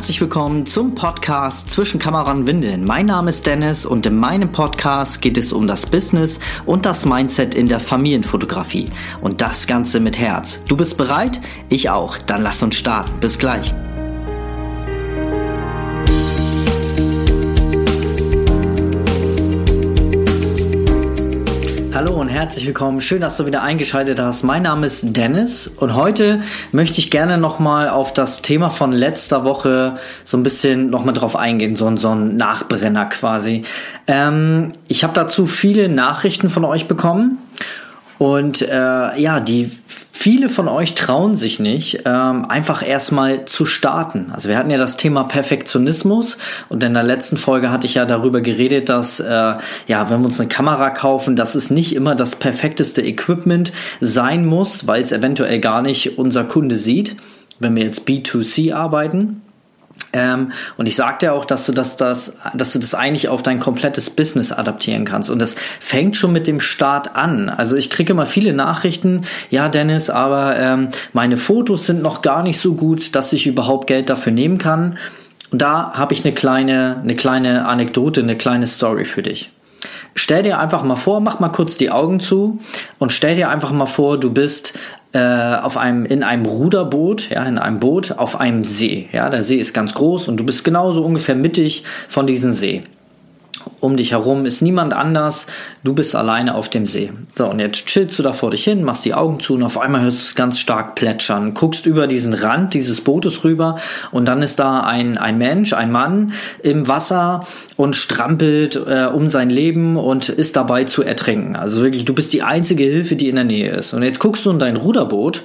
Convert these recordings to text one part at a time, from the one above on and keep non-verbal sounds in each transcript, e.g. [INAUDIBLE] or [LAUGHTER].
herzlich willkommen zum Podcast Zwischen Kamera und Windeln. Mein Name ist Dennis und in meinem Podcast geht es um das Business und das Mindset in der Familienfotografie. Und das Ganze mit Herz. Du bist bereit? Ich auch. Dann lass uns starten. Bis gleich. Hallo und herzlich willkommen. Schön, dass du wieder eingeschaltet hast. Mein Name ist Dennis und heute möchte ich gerne nochmal auf das Thema von letzter Woche so ein bisschen nochmal drauf eingehen, so, so ein Nachbrenner quasi. Ähm, ich habe dazu viele Nachrichten von euch bekommen und äh, ja, die Viele von euch trauen sich nicht, ähm, einfach erstmal zu starten. Also wir hatten ja das Thema Perfektionismus und in der letzten Folge hatte ich ja darüber geredet, dass äh, ja, wenn wir uns eine Kamera kaufen, dass es nicht immer das perfekteste Equipment sein muss, weil es eventuell gar nicht unser Kunde sieht, wenn wir jetzt B2C arbeiten. Ähm, und ich sagte auch, dass du das, das, dass du das eigentlich auf dein komplettes Business adaptieren kannst. Und das fängt schon mit dem Start an. Also ich kriege immer viele Nachrichten, ja Dennis, aber ähm, meine Fotos sind noch gar nicht so gut, dass ich überhaupt Geld dafür nehmen kann. Und da habe ich eine kleine, eine kleine Anekdote, eine kleine Story für dich. Stell dir einfach mal vor, mach mal kurz die Augen zu und stell dir einfach mal vor, du bist äh, auf einem, in einem Ruderboot, ja, in einem Boot auf einem See. Ja, der See ist ganz groß und du bist genauso ungefähr mittig von diesem See um dich herum ist niemand anders, du bist alleine auf dem See. So, und jetzt chillst du da vor dich hin, machst die Augen zu und auf einmal hörst du es ganz stark plätschern, guckst über diesen Rand dieses Bootes rüber und dann ist da ein, ein Mensch, ein Mann im Wasser und strampelt äh, um sein Leben und ist dabei zu ertrinken. Also wirklich, du bist die einzige Hilfe, die in der Nähe ist. Und jetzt guckst du in dein Ruderboot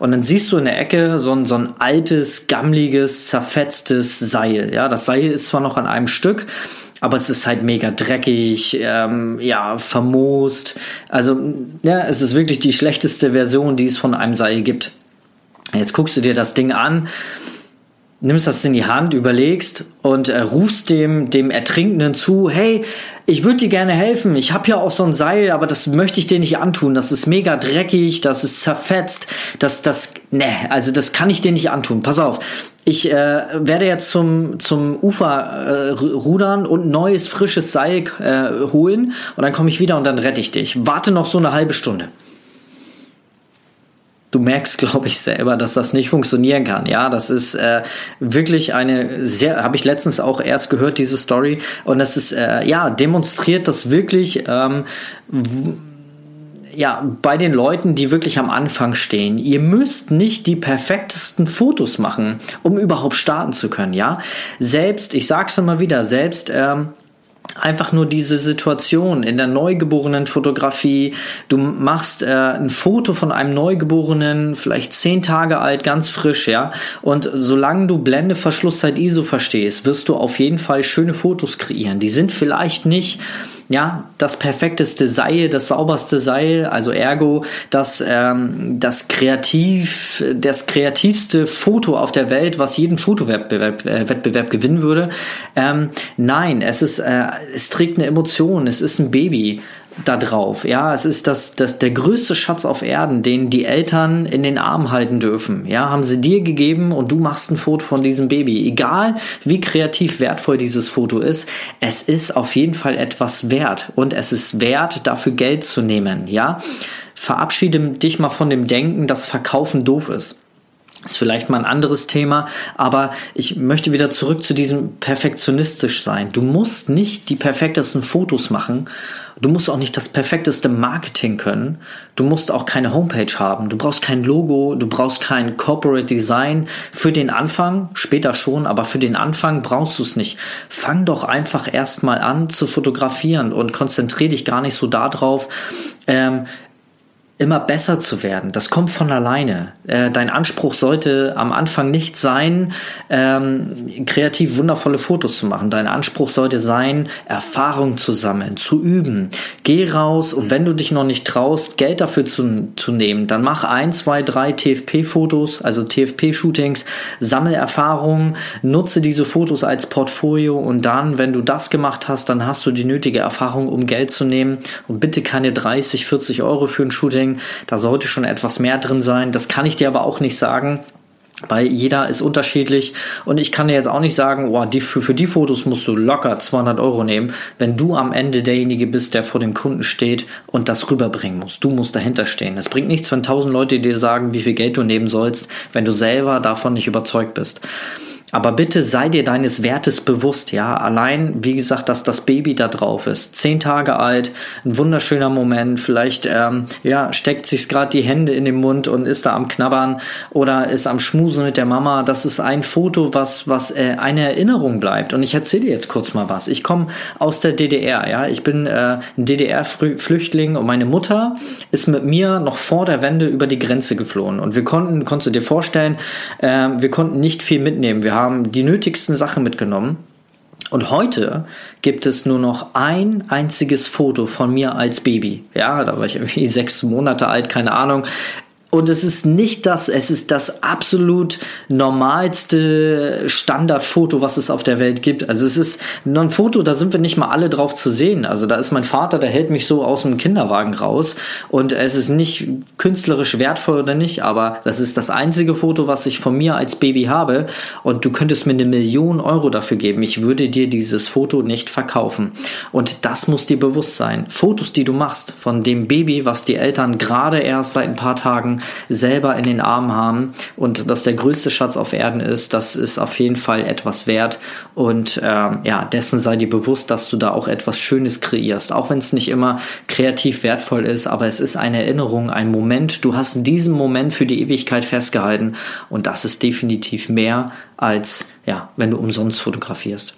und dann siehst du in der Ecke so ein, so ein altes, gammliges, zerfetztes Seil. Ja, das Seil ist zwar noch an einem Stück, aber es ist halt mega dreckig, ähm, ja, vermoost. Also, ja, es ist wirklich die schlechteste Version, die es von einem Seil gibt. Jetzt guckst du dir das Ding an, nimmst das in die Hand, überlegst und äh, rufst dem, dem Ertrinkenden zu, hey, ich würde dir gerne helfen. Ich habe ja auch so ein Seil, aber das möchte ich dir nicht antun. Das ist mega dreckig, das ist zerfetzt. Das, das, ne, also das kann ich dir nicht antun. Pass auf. Ich äh, werde jetzt zum, zum Ufer äh, rudern und neues, frisches Seil äh, holen und dann komme ich wieder und dann rette ich dich. Warte noch so eine halbe Stunde du merkst, glaube ich, selber, dass das nicht funktionieren kann. Ja, das ist äh, wirklich eine sehr, habe ich letztens auch erst gehört, diese Story. Und das ist, äh, ja, demonstriert das wirklich, ähm, ja, bei den Leuten, die wirklich am Anfang stehen. Ihr müsst nicht die perfektesten Fotos machen, um überhaupt starten zu können. Ja, selbst, ich sag's immer wieder, selbst, ähm, einfach nur diese Situation in der neugeborenen Fotografie. Du machst äh, ein Foto von einem Neugeborenen, vielleicht zehn Tage alt, ganz frisch, ja. Und solange du Blende, Verschlusszeit, ISO verstehst, wirst du auf jeden Fall schöne Fotos kreieren. Die sind vielleicht nicht ja, das perfekteste Seil, das sauberste Seil, also ergo das, ähm, das kreativ, das kreativste Foto auf der Welt, was jeden Fotowettbewerb äh, Wettbewerb gewinnen würde. Ähm, nein, es ist, äh, es trägt eine Emotion, es ist ein Baby da drauf. Ja, es ist das, das, der größte Schatz auf Erden, den die Eltern in den Arm halten dürfen. Ja, haben sie dir gegeben und du machst ein Foto von diesem Baby. Egal, wie kreativ wertvoll dieses Foto ist, es ist auf jeden Fall etwas wert und es ist wert, dafür Geld zu nehmen. Ja, verabschiede dich mal von dem Denken, dass Verkaufen doof ist. Ist vielleicht mal ein anderes Thema, aber ich möchte wieder zurück zu diesem perfektionistisch sein. Du musst nicht die perfektesten Fotos machen. Du musst auch nicht das perfekteste Marketing können. Du musst auch keine Homepage haben. Du brauchst kein Logo. Du brauchst kein Corporate Design. Für den Anfang, später schon, aber für den Anfang brauchst du es nicht. Fang doch einfach erstmal an zu fotografieren und konzentriere dich gar nicht so darauf, ähm, immer besser zu werden. Das kommt von alleine. Äh, dein Anspruch sollte am Anfang nicht sein, ähm, kreativ wundervolle Fotos zu machen. Dein Anspruch sollte sein, Erfahrung zu sammeln, zu üben. Geh raus und wenn du dich noch nicht traust, Geld dafür zu, zu nehmen, dann mach ein, zwei, drei TFP-Fotos, also TFP-Shootings, sammel Erfahrungen, nutze diese Fotos als Portfolio und dann, wenn du das gemacht hast, dann hast du die nötige Erfahrung, um Geld zu nehmen und bitte keine 30, 40 Euro für ein Shooting Marketing. Da sollte schon etwas mehr drin sein. Das kann ich dir aber auch nicht sagen. Weil jeder ist unterschiedlich und ich kann dir jetzt auch nicht sagen, oh, die, für, für die Fotos musst du locker 200 Euro nehmen, wenn du am Ende derjenige bist, der vor dem Kunden steht und das rüberbringen muss. Du musst dahinter stehen. Es bringt nichts, wenn tausend Leute dir sagen, wie viel Geld du nehmen sollst, wenn du selber davon nicht überzeugt bist. Aber bitte sei dir deines Wertes bewusst, ja. Allein, wie gesagt, dass das Baby da drauf ist. Zehn Tage alt, ein wunderschöner Moment. Vielleicht, ähm, ja, steckt sich gerade die Hände in den Mund und ist da am Knabbern oder ist am Schmusen mit der Mama. Das ist ein Foto, was, was äh, eine Erinnerung bleibt. Und ich erzähle dir jetzt kurz mal was. Ich komme aus der DDR, ja. Ich bin äh, ein DDR-Flüchtling und meine Mutter ist mit mir noch vor der Wende über die Grenze geflohen. Und wir konnten, konntest du dir vorstellen, äh, wir konnten nicht viel mitnehmen. Wir haben die nötigsten Sachen mitgenommen. Und heute gibt es nur noch ein einziges Foto von mir als Baby. Ja, da war ich irgendwie [LAUGHS] sechs Monate alt, keine Ahnung. Und es ist nicht das, es ist das absolut normalste Standardfoto, was es auf der Welt gibt. Also es ist nur ein Foto, da sind wir nicht mal alle drauf zu sehen. Also da ist mein Vater, der hält mich so aus dem Kinderwagen raus. Und es ist nicht künstlerisch wertvoll oder nicht, aber das ist das einzige Foto, was ich von mir als Baby habe. Und du könntest mir eine Million Euro dafür geben. Ich würde dir dieses Foto nicht verkaufen. Und das muss dir bewusst sein. Fotos, die du machst von dem Baby, was die Eltern gerade erst seit ein paar Tagen selber in den Armen haben und dass der größte Schatz auf Erden ist, das ist auf jeden Fall etwas wert. Und ähm, ja, dessen sei dir bewusst, dass du da auch etwas Schönes kreierst, auch wenn es nicht immer kreativ wertvoll ist, aber es ist eine Erinnerung, ein Moment, du hast diesen Moment für die Ewigkeit festgehalten und das ist definitiv mehr als ja, wenn du umsonst fotografierst.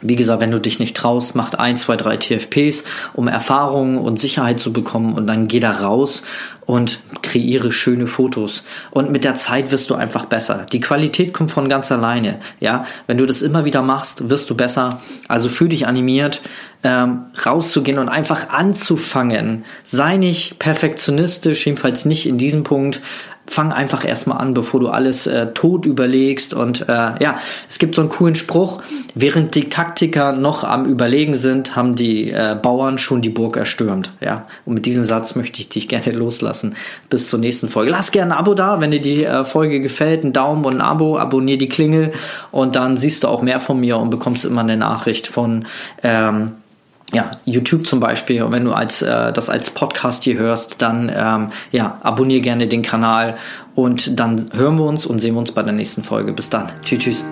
Wie gesagt, wenn du dich nicht traust, macht ein, zwei, drei TFPs, um Erfahrungen und Sicherheit zu bekommen und dann geh da raus und kreiere schöne Fotos. Und mit der Zeit wirst du einfach besser. Die Qualität kommt von ganz alleine. Ja, wenn du das immer wieder machst, wirst du besser. Also fühl dich animiert, ähm, rauszugehen und einfach anzufangen. Sei nicht perfektionistisch, jedenfalls nicht in diesem Punkt fang einfach erstmal an, bevor du alles äh, tot überlegst. Und äh, ja, es gibt so einen coolen Spruch, während die Taktiker noch am Überlegen sind, haben die äh, Bauern schon die Burg erstürmt. Ja, und mit diesem Satz möchte ich dich gerne loslassen. Bis zur nächsten Folge. Lass gerne ein Abo da, wenn dir die äh, Folge gefällt, ein Daumen und ein Abo, abonnier die Klingel und dann siehst du auch mehr von mir und bekommst immer eine Nachricht von ähm, ja, YouTube zum Beispiel. Und wenn du als, äh, das als Podcast hier hörst, dann ähm, ja, abonniere gerne den Kanal und dann hören wir uns und sehen wir uns bei der nächsten Folge. Bis dann. Tschüss, tschüss.